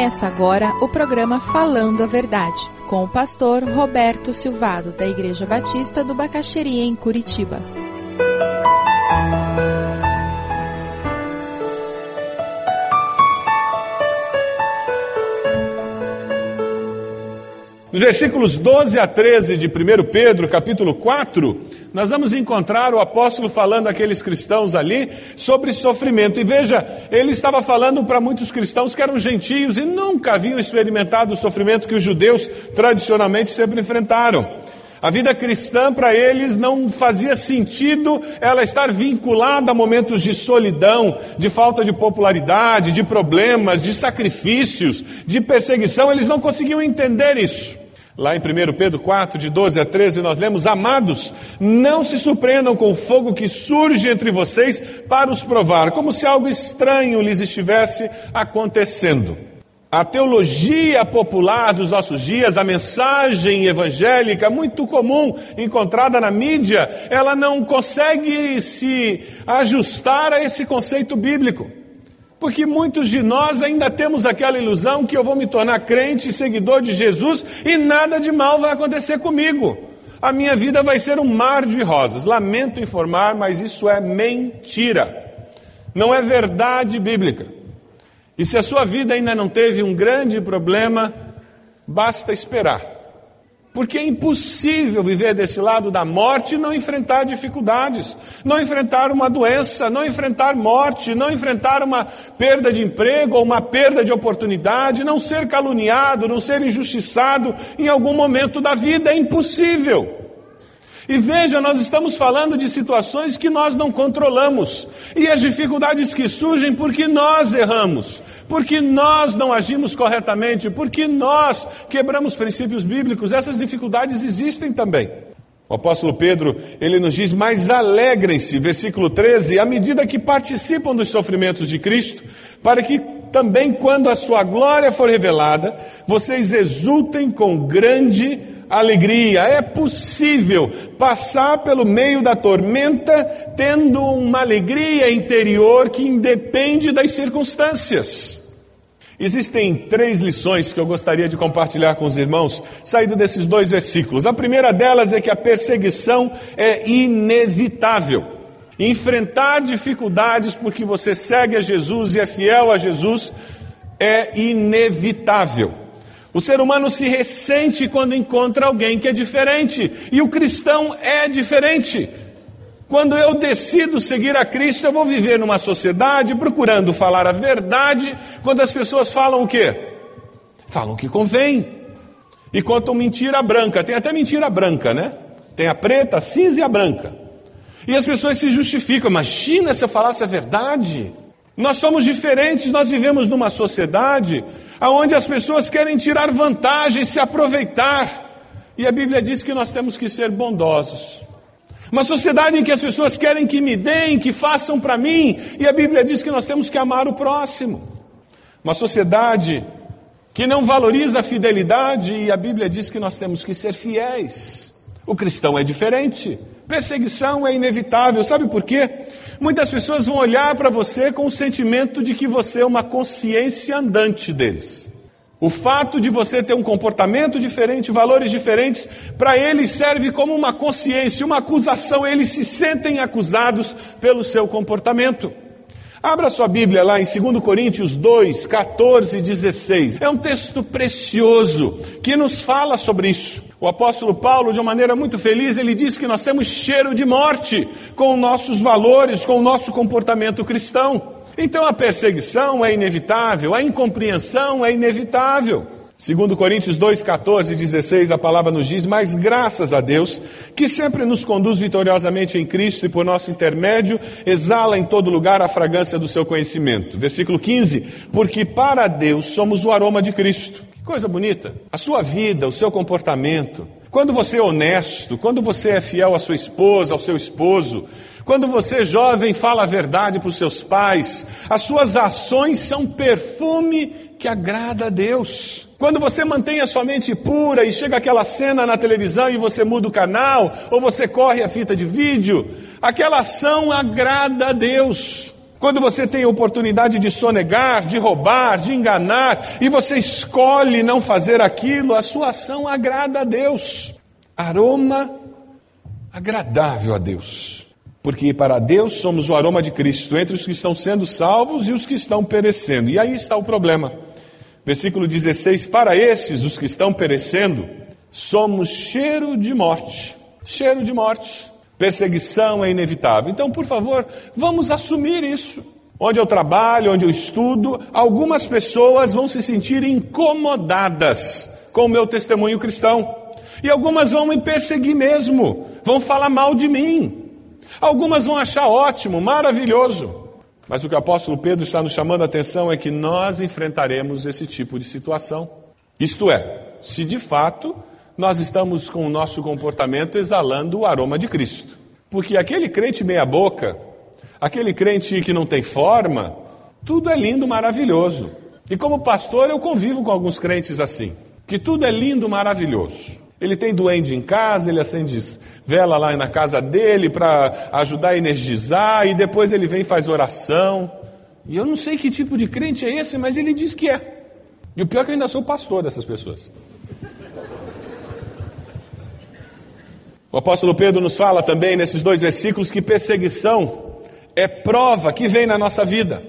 Começa agora o programa Falando a Verdade, com o pastor Roberto Silvado, da Igreja Batista do Bacaxeria, em Curitiba. Nos versículos 12 a 13 de 1 Pedro, capítulo 4, nós vamos encontrar o apóstolo falando àqueles cristãos ali sobre sofrimento. E veja, ele estava falando para muitos cristãos que eram gentios e nunca haviam experimentado o sofrimento que os judeus tradicionalmente sempre enfrentaram. A vida cristã para eles não fazia sentido ela estar vinculada a momentos de solidão, de falta de popularidade, de problemas, de sacrifícios, de perseguição. Eles não conseguiam entender isso. Lá em 1 Pedro 4, de 12 a 13, nós lemos: Amados, não se surpreendam com o fogo que surge entre vocês para os provar, como se algo estranho lhes estivesse acontecendo. A teologia popular dos nossos dias, a mensagem evangélica muito comum encontrada na mídia, ela não consegue se ajustar a esse conceito bíblico. Porque muitos de nós ainda temos aquela ilusão que eu vou me tornar crente e seguidor de Jesus e nada de mal vai acontecer comigo. A minha vida vai ser um mar de rosas. Lamento informar, mas isso é mentira. Não é verdade bíblica. E se a sua vida ainda não teve um grande problema, basta esperar. Porque é impossível viver desse lado da morte e não enfrentar dificuldades, não enfrentar uma doença, não enfrentar morte, não enfrentar uma perda de emprego ou uma perda de oportunidade, não ser caluniado, não ser injustiçado em algum momento da vida. É impossível. E veja, nós estamos falando de situações que nós não controlamos. E as dificuldades que surgem porque nós erramos, porque nós não agimos corretamente, porque nós quebramos princípios bíblicos. Essas dificuldades existem também. O apóstolo Pedro, ele nos diz: "Mais alegrem-se", versículo 13, à medida que participam dos sofrimentos de Cristo, para que também quando a sua glória for revelada, vocês exultem com grande alegria. É possível passar pelo meio da tormenta tendo uma alegria interior que independe das circunstâncias. Existem três lições que eu gostaria de compartilhar com os irmãos, saído desses dois versículos. A primeira delas é que a perseguição é inevitável. Enfrentar dificuldades porque você segue a Jesus e é fiel a Jesus é inevitável. O ser humano se ressente quando encontra alguém que é diferente, e o cristão é diferente. Quando eu decido seguir a Cristo, eu vou viver numa sociedade procurando falar a verdade, quando as pessoas falam o quê? Falam o que convém. E contam mentira branca, tem até mentira branca, né? Tem a preta, a cinza e a branca. E as pessoas se justificam, imagina se eu falasse a verdade. Nós somos diferentes, nós vivemos numa sociedade onde as pessoas querem tirar vantagem, se aproveitar. E a Bíblia diz que nós temos que ser bondosos. Uma sociedade em que as pessoas querem que me deem, que façam para mim, e a Bíblia diz que nós temos que amar o próximo. Uma sociedade que não valoriza a fidelidade, e a Bíblia diz que nós temos que ser fiéis. O cristão é diferente. Perseguição é inevitável. Sabe por quê? Muitas pessoas vão olhar para você com o sentimento de que você é uma consciência andante deles. O fato de você ter um comportamento diferente, valores diferentes, para eles serve como uma consciência, uma acusação. Eles se sentem acusados pelo seu comportamento. Abra sua Bíblia lá em 2 Coríntios 2, 14 e 16. É um texto precioso que nos fala sobre isso. O apóstolo Paulo, de uma maneira muito feliz, ele diz que nós temos cheiro de morte com nossos valores, com o nosso comportamento cristão. Então a perseguição é inevitável, a incompreensão é inevitável. Segundo Coríntios 2, 14 e 16, a palavra nos diz, mas graças a Deus, que sempre nos conduz vitoriosamente em Cristo e por nosso intermédio, exala em todo lugar a fragrância do seu conhecimento. Versículo 15, porque para Deus somos o aroma de Cristo. Que coisa bonita. A sua vida, o seu comportamento. Quando você é honesto, quando você é fiel à sua esposa, ao seu esposo, quando você, jovem, fala a verdade para os seus pais, as suas ações são perfume que agrada a Deus. Quando você mantém a sua mente pura e chega aquela cena na televisão e você muda o canal, ou você corre a fita de vídeo, aquela ação agrada a Deus. Quando você tem a oportunidade de sonegar, de roubar, de enganar, e você escolhe não fazer aquilo, a sua ação agrada a Deus. Aroma agradável a Deus. Porque para Deus somos o aroma de Cristo entre os que estão sendo salvos e os que estão perecendo. E aí está o problema. Versículo 16: Para esses, os que estão perecendo, somos cheiro de morte. Cheiro de morte. Perseguição é inevitável. Então, por favor, vamos assumir isso. Onde eu trabalho, onde eu estudo, algumas pessoas vão se sentir incomodadas com o meu testemunho cristão. E algumas vão me perseguir mesmo, vão falar mal de mim. Algumas vão achar ótimo, maravilhoso. Mas o que o apóstolo Pedro está nos chamando a atenção é que nós enfrentaremos esse tipo de situação. Isto é, se de fato nós estamos com o nosso comportamento exalando o aroma de Cristo. Porque aquele crente meia-boca, aquele crente que não tem forma, tudo é lindo, maravilhoso. E como pastor, eu convivo com alguns crentes assim, que tudo é lindo, maravilhoso. Ele tem duende em casa, ele acende vela lá na casa dele para ajudar a energizar, e depois ele vem e faz oração. E eu não sei que tipo de crente é esse, mas ele diz que é. E o pior é que eu ainda sou pastor dessas pessoas. O apóstolo Pedro nos fala também nesses dois versículos que perseguição é prova que vem na nossa vida.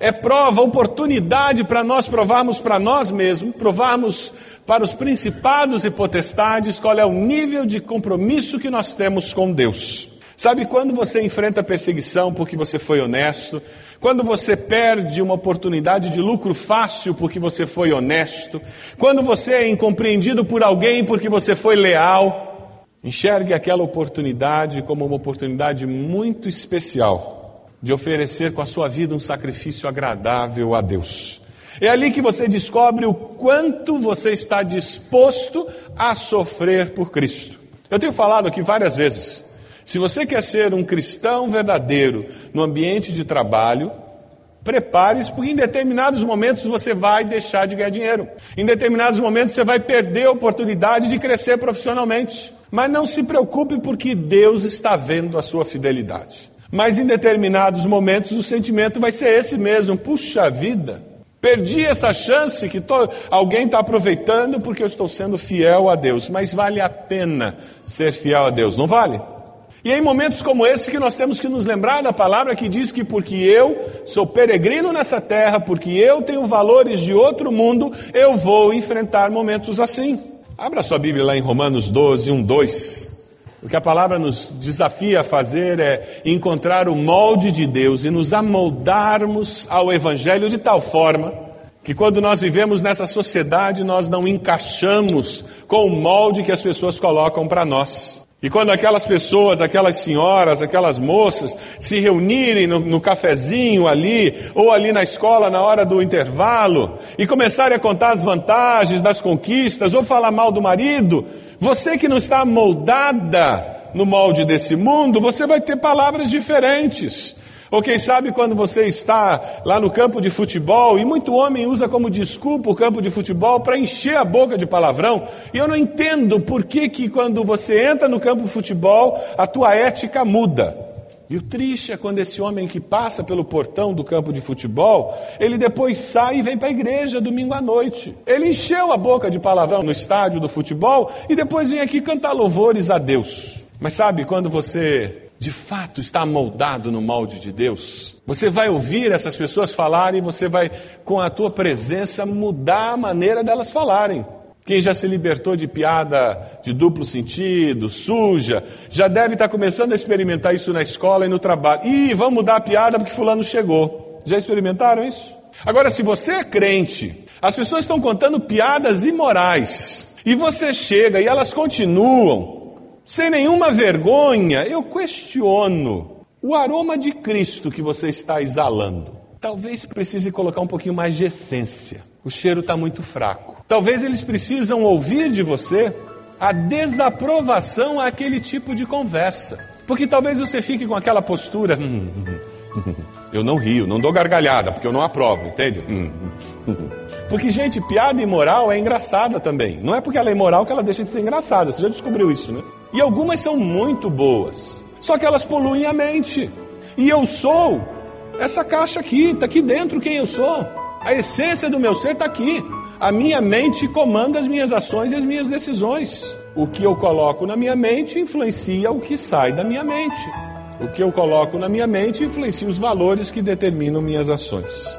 É prova, oportunidade para nós provarmos para nós mesmos, provarmos para os principados e potestades qual é o nível de compromisso que nós temos com Deus. Sabe quando você enfrenta perseguição porque você foi honesto, quando você perde uma oportunidade de lucro fácil porque você foi honesto, quando você é incompreendido por alguém porque você foi leal, enxergue aquela oportunidade como uma oportunidade muito especial de oferecer com a sua vida um sacrifício agradável a Deus. É ali que você descobre o quanto você está disposto a sofrer por Cristo. Eu tenho falado aqui várias vezes. Se você quer ser um cristão verdadeiro no ambiente de trabalho, prepare-se, porque em determinados momentos você vai deixar de ganhar dinheiro. Em determinados momentos você vai perder a oportunidade de crescer profissionalmente. Mas não se preocupe, porque Deus está vendo a sua fidelidade. Mas em determinados momentos o sentimento vai ser esse mesmo: puxa vida, Perdi essa chance que to... alguém está aproveitando porque eu estou sendo fiel a Deus. Mas vale a pena ser fiel a Deus, não vale? E é em momentos como esse que nós temos que nos lembrar da palavra que diz que porque eu sou peregrino nessa terra, porque eu tenho valores de outro mundo, eu vou enfrentar momentos assim. Abra sua Bíblia lá em Romanos 12, 1, 2. O que a palavra nos desafia a fazer é encontrar o molde de Deus e nos amoldarmos ao Evangelho de tal forma que quando nós vivemos nessa sociedade nós não encaixamos com o molde que as pessoas colocam para nós. E quando aquelas pessoas, aquelas senhoras, aquelas moças se reunirem no, no, cafezinho ali, ou ali na escola na hora do intervalo, e começarem a contar as vantagens das conquistas, ou falar mal do marido, você que não está moldada no molde desse mundo, você vai ter palavras diferentes. Ou quem sabe quando você está lá no campo de futebol, e muito homem usa como desculpa o campo de futebol para encher a boca de palavrão, e eu não entendo por que, que quando você entra no campo de futebol, a tua ética muda. E o triste é quando esse homem que passa pelo portão do campo de futebol, ele depois sai e vem para a igreja domingo à noite. Ele encheu a boca de palavrão no estádio do futebol e depois vem aqui cantar louvores a Deus. Mas sabe, quando você de fato está moldado no molde de Deus, você vai ouvir essas pessoas falarem e você vai, com a tua presença, mudar a maneira delas falarem. Quem já se libertou de piada de duplo sentido, suja, já deve estar começando a experimentar isso na escola e no trabalho. Ih, vamos mudar a piada porque fulano chegou. Já experimentaram isso? Agora, se você é crente, as pessoas estão contando piadas imorais, e você chega e elas continuam, sem nenhuma vergonha, eu questiono o aroma de Cristo que você está exalando. Talvez precise colocar um pouquinho mais de essência. O cheiro está muito fraco. Talvez eles precisam ouvir de você a desaprovação àquele tipo de conversa. Porque talvez você fique com aquela postura. Hum, hum, hum, eu não rio, não dou gargalhada, porque eu não aprovo, entende? Porque, gente, piada imoral é engraçada também. Não é porque ela é imoral que ela deixa de ser engraçada. Você já descobriu isso, né? E algumas são muito boas. Só que elas poluem a mente. E eu sou Essa caixa aqui, está aqui dentro quem eu sou. A essência do meu ser está aqui. A minha mente comanda as minhas ações e as minhas decisões. O que eu coloco na minha mente influencia o que sai da minha mente. O que eu coloco na minha mente influencia os valores que determinam minhas ações.